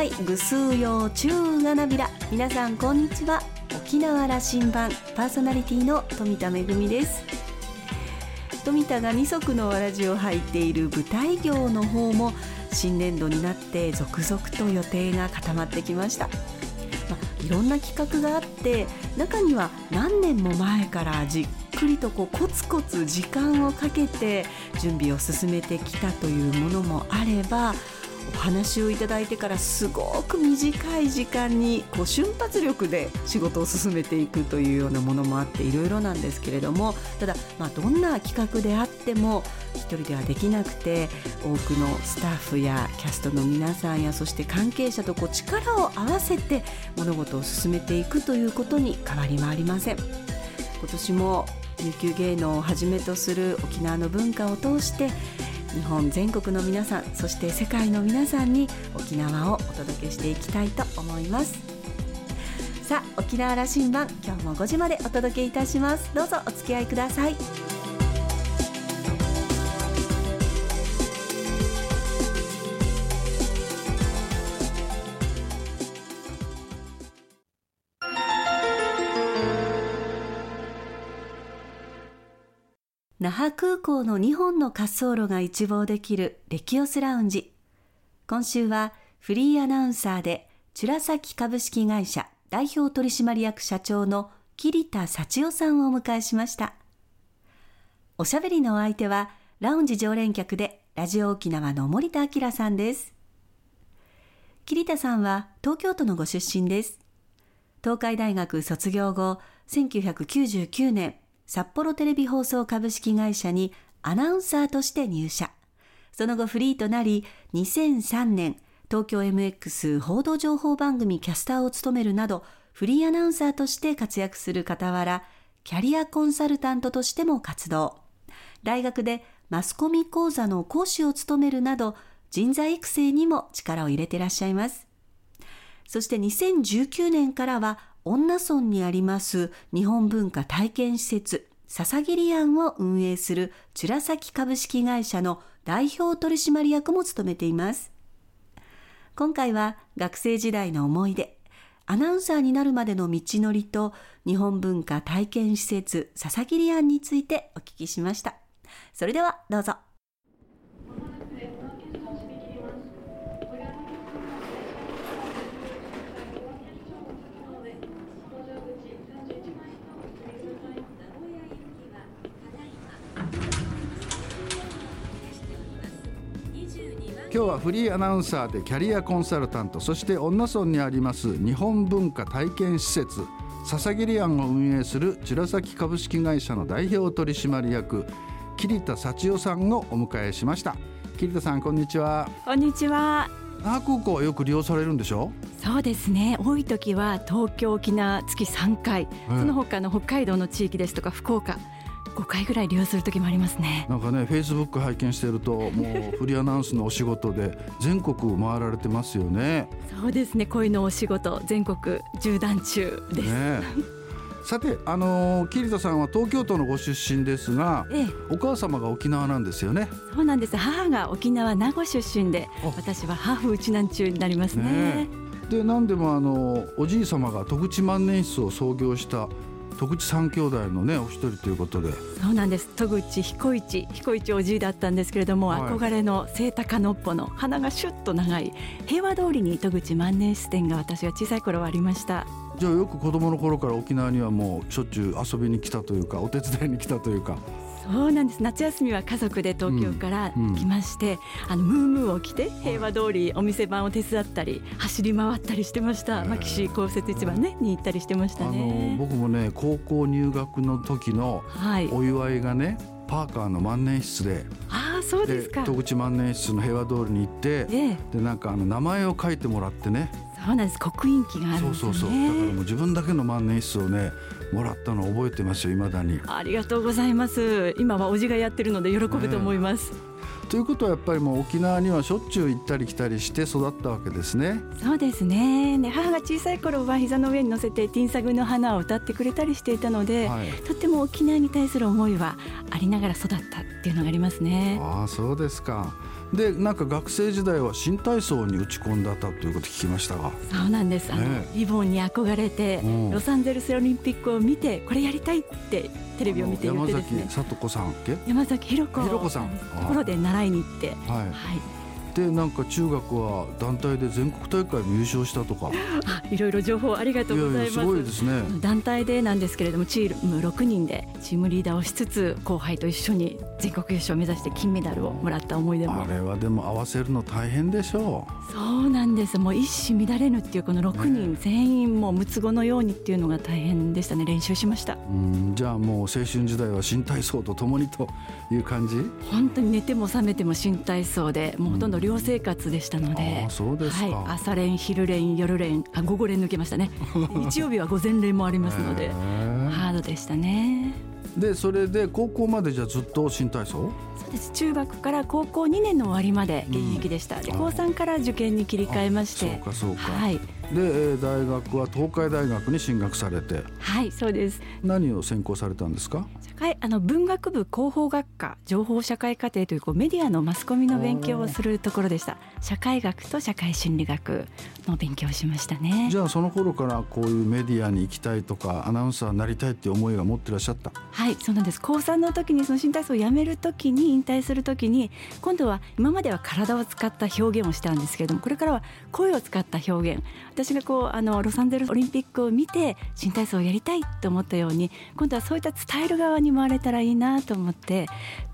はいぐすうようちゅうがなびら皆さんこんにちは沖縄羅針盤パーソナリティの富田恵です富田が二足のわらじを履いている舞台業の方も新年度になって続々と予定が固まってきました、まあ、いろんな企画があって中には何年も前からじっくりとこうコツコツ時間をかけて準備を進めてきたというものもあればお話をいただいてからすごく短い時間にこう瞬発力で仕事を進めていくというようなものもあっていろいろなんですけれどもただ、まあ、どんな企画であっても一人ではできなくて多くのスタッフやキャストの皆さんやそして関係者とこう力を合わせて物事を進めていくということに変わりはありません。今年も琉球芸能をはじめとする沖縄の文化を通して日本全国の皆さんそして世界の皆さんに沖縄をお届けしていきたいと思います。さあ沖縄羅針盤今日も5時までお届けいたします。どうぞお付き合いください。那覇空港の2本の滑走路が一望できるレキオスラウンジ。今週はフリーアナウンサーで、チュラサキ株式会社代表取締役社長の桐田幸代さんをお迎えしました。おしゃべりのお相手は、ラウンジ常連客でラジオ沖縄の森田明さんです。桐田さんは東京都のご出身です。東海大学卒業後、1999年、札幌テレビ放送株式会社にアナウンサーとして入社。その後フリーとなり、2003年、東京 MX 報道情報番組キャスターを務めるなど、フリーアナウンサーとして活躍する傍ら、キャリアコンサルタントとしても活動。大学でマスコミ講座の講師を務めるなど、人材育成にも力を入れていらっしゃいます。そして2019年からは恩納村にあります日本文化体験施設笹桐庵を運営するチュラサキ株式会社の代表取締役も務めています。今回は学生時代の思い出、アナウンサーになるまでの道のりと日本文化体験施設笹桐庵についてお聞きしました。それではどうぞ。今日はフリーアナウンサーでキャリアコンサルタントそして恩納村にあります日本文化体験施設笹桐庵を運営する茅ヶ崎株式会社の代表取締役桐田幸代さんをお迎えしました。桐田さんこんにちは。こんにちは。那覇空港はよく利用されるんでしょ？そうですね。多い時は東京沖縄月3回、うん、その他の北海道の地域ですとか福岡5回ぐらい利用する時もありますね。なんかねフェイスブック拝見してるともう フリーアナウンスのお仕事で全国回られてますよね。そうですね。恋のお仕事全国縦断中です、ね、さてあの桐田さんは東京都のご出身ですが、ええ、お母様が沖縄なんですよね。そうなんです。母が沖縄名護出身で私はハーフうちなん中になりますね。ねで何でもあのおじい様が戸口万年筆を創業した戸口三兄弟のねお一人ということで。そうなんです。戸口彦一彦一おじいだったんですけれども、はい、憧れの清高のっぽの鼻がシュッと長い平和通りに戸口万年筆店が私が小さい頃はありました。じゃあよく子供の頃から沖縄にはもうしょっちゅう遊びに来たというかお手伝いに来たというかそうなんです。夏休みは家族で東京から来まして、うんうん、あのムームーを着て平和通りお店番を手伝ったり走り回ったりしてました。牧師公設市場ねに行ったりしてましたね。僕もね高校入学の時のお祝いがね、はい、パーカーの万年筆であそうですか。戸口万年筆の平和通りに行って、ええ、でなんかあの名前を書いてもらってね。そうなんです。刻印機があるんですよ、ね、そうそうそう。だからもう自分だけの万年筆をねもらったのを覚えてますよ未だに。ありがとうございます。今はおじがやってるので喜ぶと思います、え。ー、ということはやっぱりもう沖縄にはしょっちゅう行ったり来たりして育ったわけですね。そうですね。で母が小さい頃は膝の上に乗せてティンサグの花を歌ってくれたりしていたので、はい、とっても沖縄に対する思いはありながら育ったっていうのがありますね。ああそうですかでなんか学生時代は新体操に打ち込んだということ聞きましたが。そうなんです、ね、リボンに憧れて、ロサンゼルスオリンピックを見てこれやりたいってテレビを見て言ってですね。山崎さん山崎ひろ子さん。ところで習いに行って。はい、はいでなんか中学は団体で全国大会も優勝したとか。いろいろ情報ありがとうございます。すごいですね。団体でなんですけれどもチーム6人でチームリーダーをしつつ後輩と一緒に全国優勝を目指して金メダルをもらった思い出も。あれはでも合わせるの大変でしょう。そうなんです。もう一糸乱れぬっていうこの6人全員もう六つ子のようにっていうのが大変でしたね。練習しました。うんじゃあもう青春時代は新体操とともにという感じ？本当に寝ても覚めても新体操でもうほとんど寮生活でしたので、あそうですはい、朝練昼練夜練あ午後練抜けましたね。日曜日は午前練もありますのでハードでしたね。でそれで高校までじゃずっと新体操？そうです。中学から高校2年の終わりまで現役でした、うん、で高3から受験に切り替えましてそうかそうか、はい、で大学は東海大学に進学されて。はいそうです。何を専攻されたんですか？社会あの文学部広報学科情報社会課程というこうメディアのマスコミの勉強をするところでした。社会学と社会心理学の勉強をしましたね。じゃあその頃からこういうメディアに行きたいとかアナウンサーになりたいっていう思いが持ってらっしゃった？はいそうなんです。高3の時にその新体操をやめる時に引退する時に今度は今までは体を使った表現をしたんですけれどもこれからは声を使った表現私がこうあのロサンゼルスオリンピックを見て新体操をやりたいと思ったように今度はそういった伝える側に回れたらいいなと思って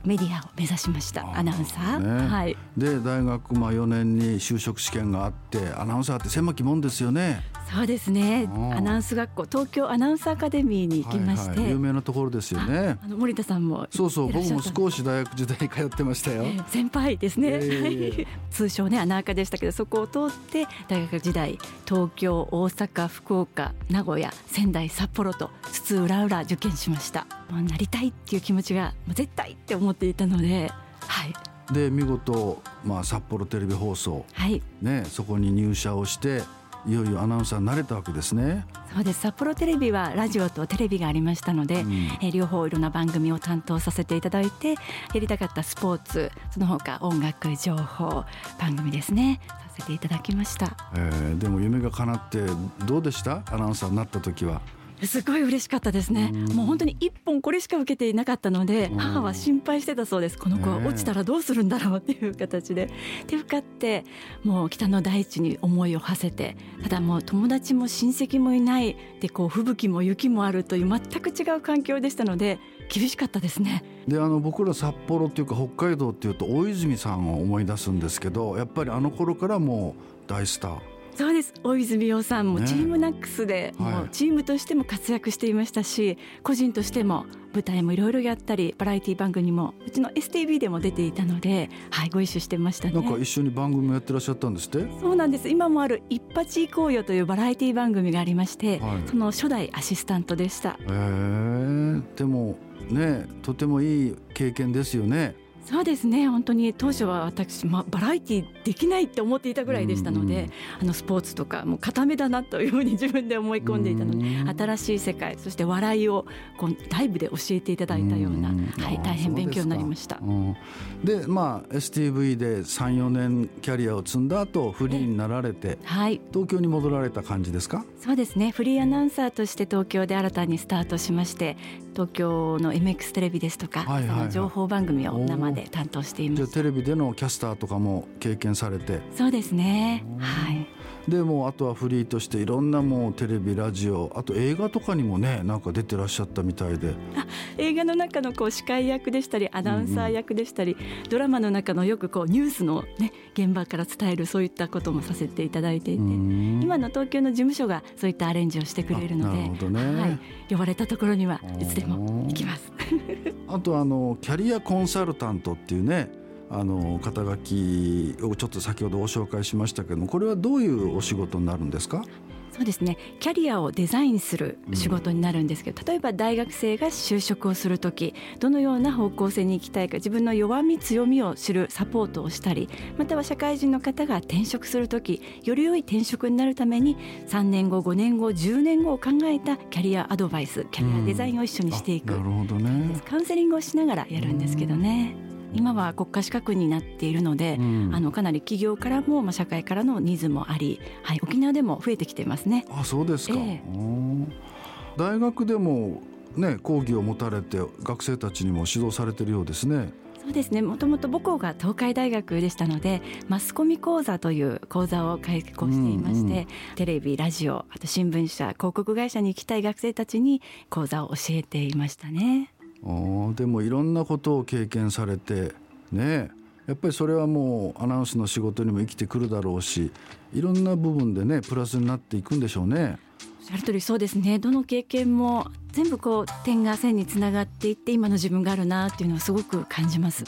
メディアを目指しました。アナウンサー、ね、はい、で大学まあ4年に就職試験があってアナウンサーって狭きもんですよねそうですね。アナウンス学校東京アナウンサーアカデミーに行きまして、はいはい、有名なところですよね。あの森田さんもそうそう。僕も少し大学時代通ってましたよ、えー、先輩ですね、えー、通称ねアナーカでしたけどそこを通って大学時代東京大阪福岡名古屋仙台札幌と津々浦々受験しました。もうなりたいっていう気持ちが絶対って思っていたのではい。で見事、まあ、札幌テレビ放送、はい。ね、そこに入社をしていよいよアナウンサーになれたわけですね。そうです。札幌テレビはラジオとテレビがありましたので、うん、え両方いろんな番組を担当させていただいてやりたかったスポーツその他音楽情報番組ですね。させていただきました、えー、でも夢が叶ってどうでした？アナウンサーになった時はすごい嬉しかったですね、もう本当に一本これしか受けていなかったので、母は心配してたそうです。この子は落ちたらどうするんだろうっていう形で。で受かってもう北の大地に思いを馳せてただもう友達も親戚もいないでこう吹雪も雪もあるという全く違う環境でしたので厳しかったですね。であの僕ら札幌っていうか北海道っていうと大泉さんを思い出すんですけどやっぱりあの頃からもう大スターそうです。大泉洋さんもチームナックスで、もうチームとしても活躍していましたし、個人としても舞台もいろいろやったりバラエティ番組もうちの STV でも出ていたので、はい、ご一緒してましたね。なんか一緒に番組もやってらっしゃったんですって？そうなんです。今もある「一発行こうよ」というバラエティ番組がありまして、はい、その初代アシスタントでした。へえ。でもねとてもいい経験ですよねそうですね。本当に当初は私、まあ、バラエティできないって思っていたぐらいでしたので、あのスポーツとかもう固めだなというふうに 自分で思い込んでいたので、新しい世界そして笑いをこうライブで教えていただいたような、はい、大変勉強になりました。でまあ STV で34年キャリアを積んだ後フリーになられて、はい、東京に戻られた感じですか？そうですね。フリーアナウンサーとして東京で新たにスタートしまして東京の MX テレビですとか、はいはいはい、その情報番組を生で担当しています。じゃテレビでのキャスターとかも経験されて。そうですね。はい。でもあとはフリーとしていろんなもうテレビラジオあと映画とかにもねなんか出てらっしゃったみたいで。映画の中のこう司会役でしたりアナウンサー役でしたり、うんうん、ドラマの中のよくこうニュースの、ね、現場から伝えるそういったこともさせていただいていて今の東京の事務所がそういったアレンジをしてくれるのでなるほどね、はい、呼ばれたところにはいつでも行きます。あとあのキャリアコンサルタントっていうねあの肩書きをちょっと先ほどご紹介しましたけどもこれはどういうお仕事になるんですか？そうですね。キャリアをデザインする仕事になるんですけど、例えば大学生が就職をする時どのような方向性に行きたいか自分の弱み強みを知るサポートをしたりまたは社会人の方が転職する時より良い転職になるために3年後5年後10年後を考えたキャリアアドバイスキャリアデザインを一緒にしていく、なるほどね。カウンセリングをしながらやるんですけどね。今は国家資格になっているので、うん、あのかなり企業からも、まあ、社会からのニーズもあり、はい、沖縄でも増えてきてますね。あそうですか、えー、大学でも、ね、講義を持たれて学生たちにも指導されているようですね。そうですね。もともと母校が東海大学でしたのでマスコミ講座という講座を開講していまして、うんうん、テレビラジオあと新聞社広告会社に行きたい学生たちに講座を教えていましたね。でもいろんなことを経験されてねやっぱりそれはもうアナウンスの仕事にも生きてくるだろうしいろんな部分でねプラスになっていくんでしょうね。おっしゃる通りそうですねどの経験も全部こう点が線につながっていって今の自分があるなっていうのをすごく感じます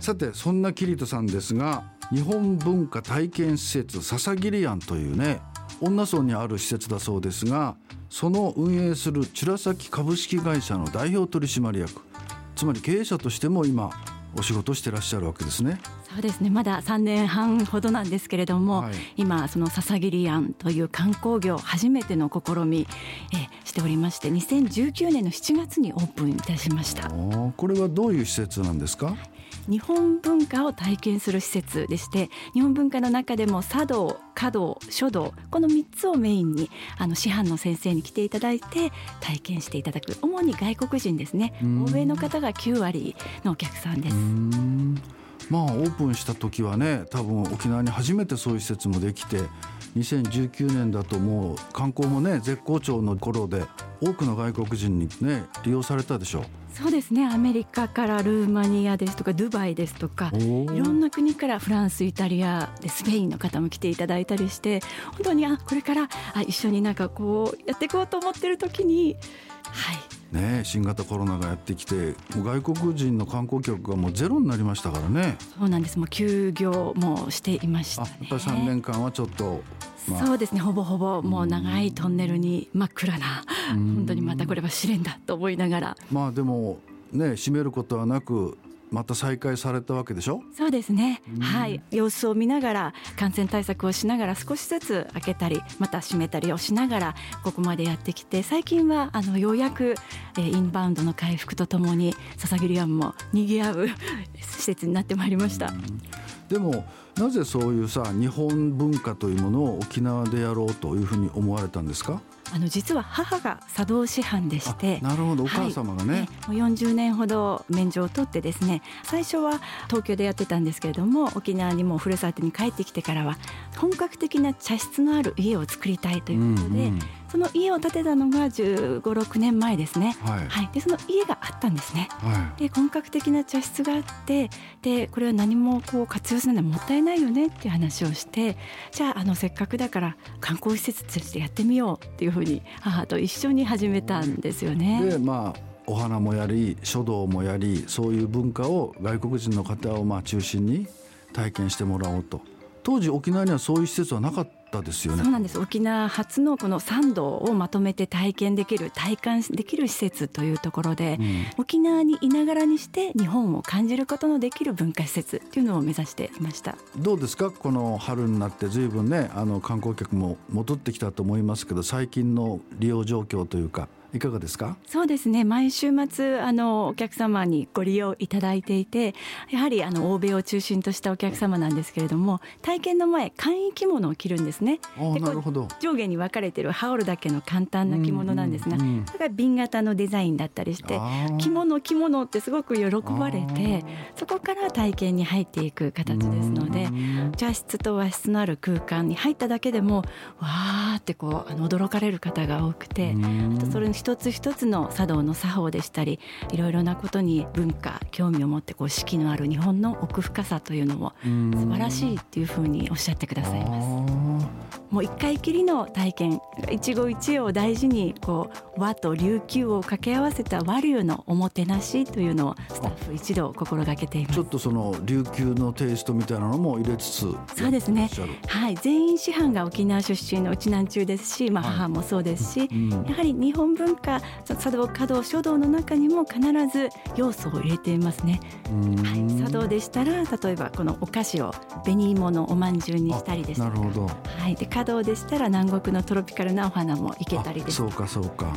さてそんなキリトさんですが日本文化体験施設笹桐庵というね恩納村にある施設だそうですがその運営する茅ヶ崎株式会社の代表取締役つまり経営者としても今お仕事してらっしゃるわけですね。そうですね。まだ3年半ほどなんですけれども、はい、今その笹桐庵という観光業初めての試み、えしておりまして2019年の7月にオープンいたしました。これはどういう施設なんですか？日本文化を体験する施設でして日本文化の中でも茶道華道書道この3つをメインにあの師範の先生に来ていただいて体験していただく主に外国人ですね欧米の方が9割のお客さんです。まあオープンした時はね多分沖縄に初めてそういう施設もできて2019年だともう観光もね絶好調の頃で多くの外国人にね利用されたでしょう。そうですね。アメリカからルーマニアですとかドバイですとかいろんな国からフランスイタリアでスペインの方も来ていただいたりして本当にあこれからあ一緒になんかこうやっていこうと思ってる時にはい。ね、新型コロナがやってきて外国人の観光客がもうゼロになりましたからね。そうなんです。もう休業もしていました、ね、やっぱり3年間はちょっとまあ、そうですね。ほぼほぼもう長いトンネルに真っ暗な本当にまたこれは試練だと思いながら。まあでもね閉めることはなくまた再開されたわけでしょ？そうですね、はい。様子を見ながら感染対策をしながら少しずつ開けたりまた閉めたりをしながらここまでやってきて最近はあのようやく、えー、インバウンドの回復とともに笹切庵も賑わう 施設になってまいりました。でもなぜそういうさ日本文化というものを沖縄でやろうというふうに思われたんですか？あの実は母が茶道師範でしてなるほど。お母様がね、はい、もう40年ほど免状を取ってですね最初は東京でやってたんですけれども沖縄にもふるさとに帰ってきてからは本格的な茶室のある家を作りたいということで、うんうんその家を建てたのが1 5 6年前ですね、はい、はい、でその家があったんですね、はい、で本格的な茶室があってでこれは何もこう活用するのはもったいないよねっていう話をしてじゃああのせっかくだから観光施設としてやってみようっていうふうに母と一緒に始めたんですよね。でまあお花もやり書道もやりそういう文化を外国人の方をまあ中心に体験してもらおうと。当時沖縄にはそういう施設はなかったったですよね。そうなんです。沖縄初のこの参道をまとめて体験できる体感できる施設というところで、うん、沖縄にいながらにして日本を感じることのできる文化施設っていうのを目指していました。どうですか？この春になってずいぶんねあの観光客も戻ってきたと思いますけど最近の利用状況というか。いかがですか？そうですね。毎週末あのお客様にご利用いただいていてやはりあの欧米を中心としたお客様なんですけれども体験の前簡易着物を着るんですね。なるほど。上下に分かれている羽織るだけの簡単な着物なんですが、うんうんうん、それが瓶型のデザインだったりして着物着物ってすごく喜ばれてそこから体験に入っていく形ですので茶室と和室のある空間に入っただけでもわーってこうあの驚かれる方が多くてあとそれに一つ一つの茶道の作法でしたりいろいろなことに文化興味を持ってこう四季のある日本の奥深さというのも素晴らしいっていうふうにおっしゃってくださいます。もう一回きりの体験一期一会を大事にこう和と琉球を掛け合わせた和流のおもてなしというのをスタッフ一同心がけています。ちょっとその琉球のテイストみたいなのも入れつつそうですね。はい。全員師範が沖縄出身のうちなん中ですし、まあ、母もそうですし、はいうん、やはり日本文化茶道華道書道の中にも必ず要素を入れていますね、はい、茶道でしたら例えばこのお菓子を紅芋のおまんじゅうにしたりですとか。なるほど、はい、で華道でしたら南国のトロピカルなお花もいけたりです。そうかそうか。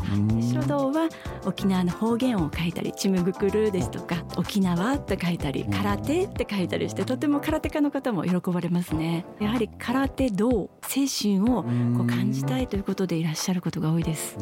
書道は沖縄の方言を書いたりちむぐくるですとか沖縄って書いたり空手って書いたりしてとても空手家の方も喜ばれますね。やはり空手道精神をこう感じたいということでいらっしゃることが多いです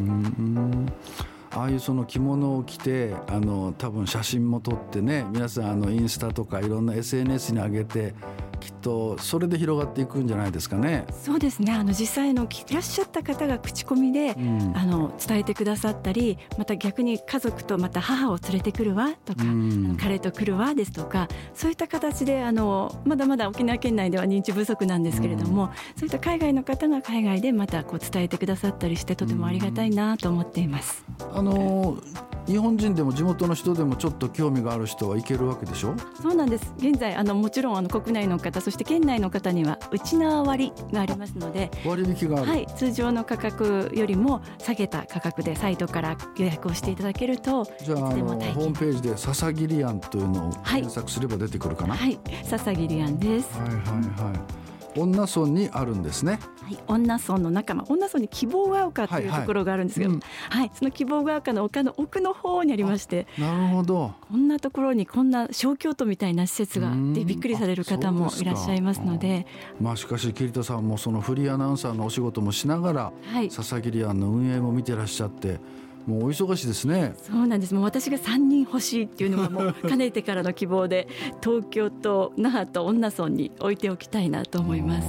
ああいうその着物を着てあの多分写真も撮ってね皆さんあのインスタとかいろんな SNS に上げて着とそれで広がっていくんじゃないですかね。そうですね。あの実際のいらっしゃった方が口コミで、うん、あの伝えてくださったりまた逆に家族とまた母を連れてくるわとか、うん、彼と来るわですとかそういった形であのまだまだ沖縄県内では認知不足なんですけれども、うん、そういった海外の方が海外でまたこう伝えてくださったりしてとてもありがたいなと思っています。あの日本人でも地元の人でもちょっと興味がある人は行けるわけでしょ？そうなんです。現在あのもちろんあの国内の方そして県内の方には内縄割がありますので割引がはい、通常の価格よりも下げた価格でサイトから予約をしていただけるとじゃああのホームページで「ささぎり庵」というのを検索すれば出てくるかな？はい。ささぎり庵です。はいはいはい女村にあるんですね。はい、女村の中、まあ、女村に希望が丘というところがあるんですけど、はい、はいはい、その希望が丘の丘の奥の方にありましてなるほど。こんなところにこんな小京都みたいな施設がでびっくりされる方もいらっしゃいますので。まあしかし桐田さんもそのフリーアナウンサーのお仕事もしながら、はい、笹桐庵の運営も見てらっしゃってもうお忙しいですね。そうなんです。もう私が三人欲しいっていうのがもう かねてからの希望で、東京と那覇と恩納村に置いておきたいなと思います。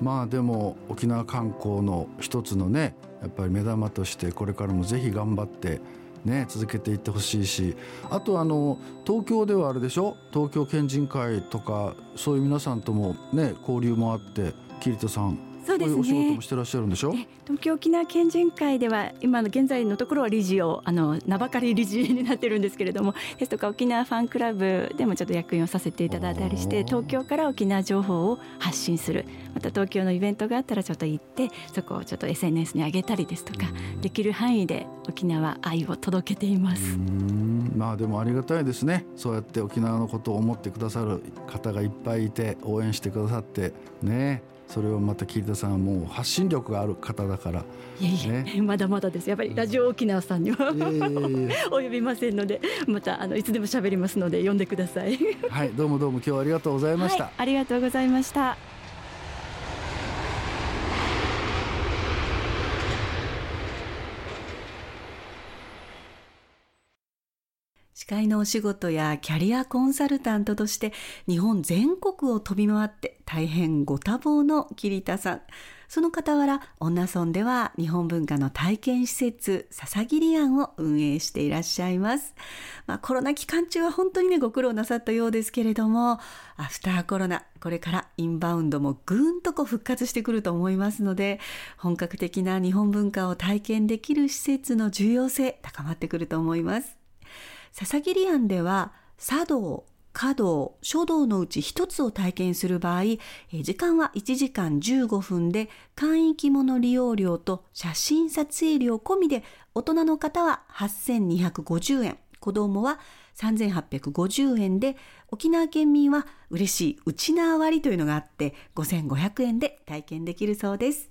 まあでも沖縄観光の一つのね、やっぱり目玉としてこれからもぜひ頑張って。ね、続けていってほしいしあとあの東京ではあれでしょ？東京県人会とかそういう皆さんともね交流もあって桐田さんそうですね。お仕事もしてらっしゃるんでしょ？東京沖縄県人会では今の現在のところは理事をあの名ばかり理事になってるんですけれども、ですとか沖縄ファンクラブでもちょっと役員をさせていただいたりして、東京から沖縄情報を発信する。また東京のイベントがあったらちょっと行ってそこをちょっと SNS に上げたりですとか、できる範囲で沖縄愛を届けています。まあでもありがたいですね。そうやって沖縄のことを思ってくださる方がいっぱいいて応援してくださってね。それをまた桐田さんはもう発信力がある方だから。いえいえ、ね、まだまだです。やっぱりラジオ沖縄さんには お呼びませんのでまたあのいつでも喋りますので呼んでください。はいどうもどうも今日はありがとうございました、はい、ありがとうございました会のお仕事やキャリアコンサルタントとして日本全国を飛び回って大変ご多忙の桐田さん。その傍ら、女村では日本文化の体験施設、笹切庵を運営していらっしゃいます。まあ、コロナ期間中は本当にね、ご苦労なさったようですけれども、アフターコロナ、これからインバウンドもぐんとこう復活してくると思いますので、本格的な日本文化を体験できる施設の重要性、高まってくると思います。笹切庵では茶道、華道、書道のうち一つを体験する場合、時間は1時間15分で、簡易着物利用料と写真撮影料込みで、大人の方は8250円、子供は3850円で、沖縄県民は嬉しい内縄割というのがあって、5500円で体験できるそうです。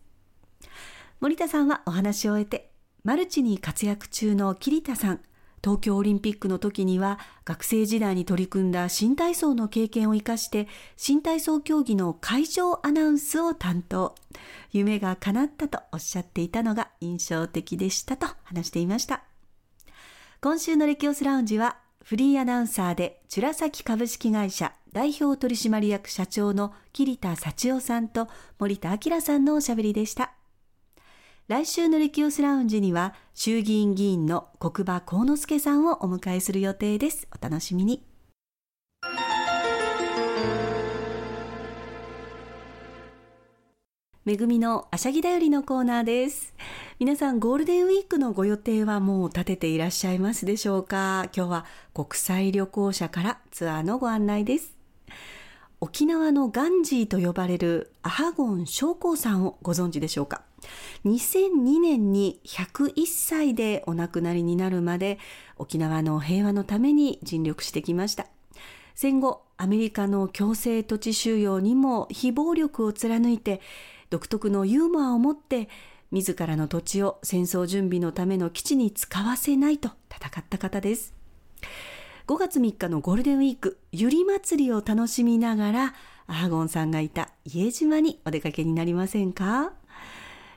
森田さんはお話を終えて、マルチに活躍中の桐田さん、東京オリンピックの時には学生時代に取り組んだ新体操の経験を生かして新体操競技の会場アナウンスを担当。夢が叶ったとおっしゃっていたのが印象的でしたと話していました。今週のレキオスラウンジはフリーアナウンサーでチュラサキ株式会社代表取締役社長の桐田幸男さんと森田明さんのおしゃべりでした。来週のレキオスラウンジには衆議院議員の国場幸之助さんをお迎えする予定です。お楽しみに。めぐみのあしゃぎだよりのコーナーです。皆さんゴールデンウィークのご予定はもう立てていらっしゃいますでしょうか？今日は国際旅行者からツアーのご案内です。沖縄のガンジーと呼ばれるアハゴン将校さんをご存知でしょうか？2002年に101歳でお亡くなりになるまで沖縄の平和のために尽力してきました。戦後アメリカの強制土地収容にも非暴力を貫いて独特のユーモアを持って自らの土地を戦争準備のための基地に使わせないと戦った方です。5月3日のゴールデンウィークゆり祭りを楽しみながらアハゴンさんがいた家島にお出かけになりませんか？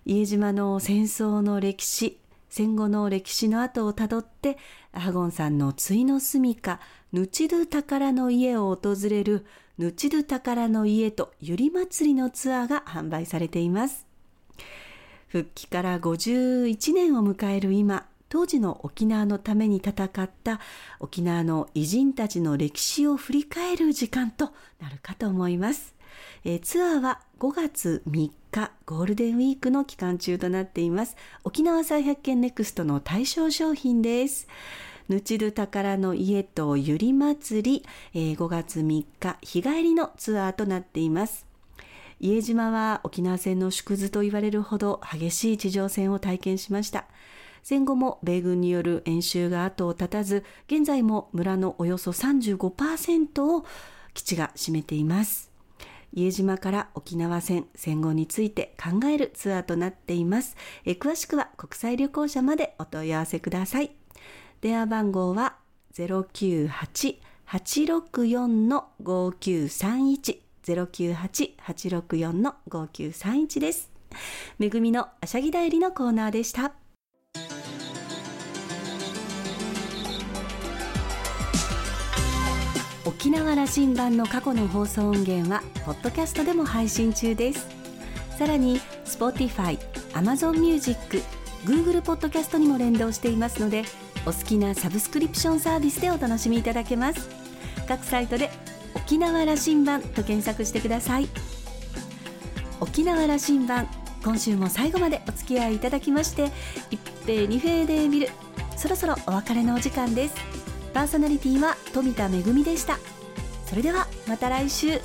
家島の戦争の歴史戦後の歴史の後をたどってハゴンさんの対の住処ヌチドゥ宝の家を訪れるヌチドゥ宝の家とゆり祭りのツアーが販売されています。復帰から51年を迎える今当時の沖縄のために戦った沖縄の偉人たちの歴史を振り返る時間となるかと思います、えー、ツアーは5月3日ゴールデンウィークの期間中となっています。沖縄再発見ネクストの対象商品です。ぬちる宝の家とゆり祭り、えー、5月3日日帰りのツアーとなっています。家島は沖縄戦の縮図と言われるほど激しい地上戦を体験しました。戦後も米軍による演習が後を絶たず現在も村のおよそ35%を基地が占めています。家島から沖縄戦戦後について考えるツアーとなっていますえ詳しくは国際旅行者までお問い合わせください電話番号は098-864-5931 098-864-5931です。めぐみのあしゃぎだよりのコーナーでした。沖縄羅針盤の過去の放送音源はポッドキャストでも配信中です。さらに Spotify、Amazon Music、Google ポッドキャストにも連動していますのでお好きなサブスクリプションサービスでお楽しみいただけます。各サイトで沖縄羅針盤と検索してください。沖縄羅針盤今週も最後までお付き合いいただきまして一平二平で見るそろそろお別れのお時間です。パーソナリティは富田恵でした。それではまた来週。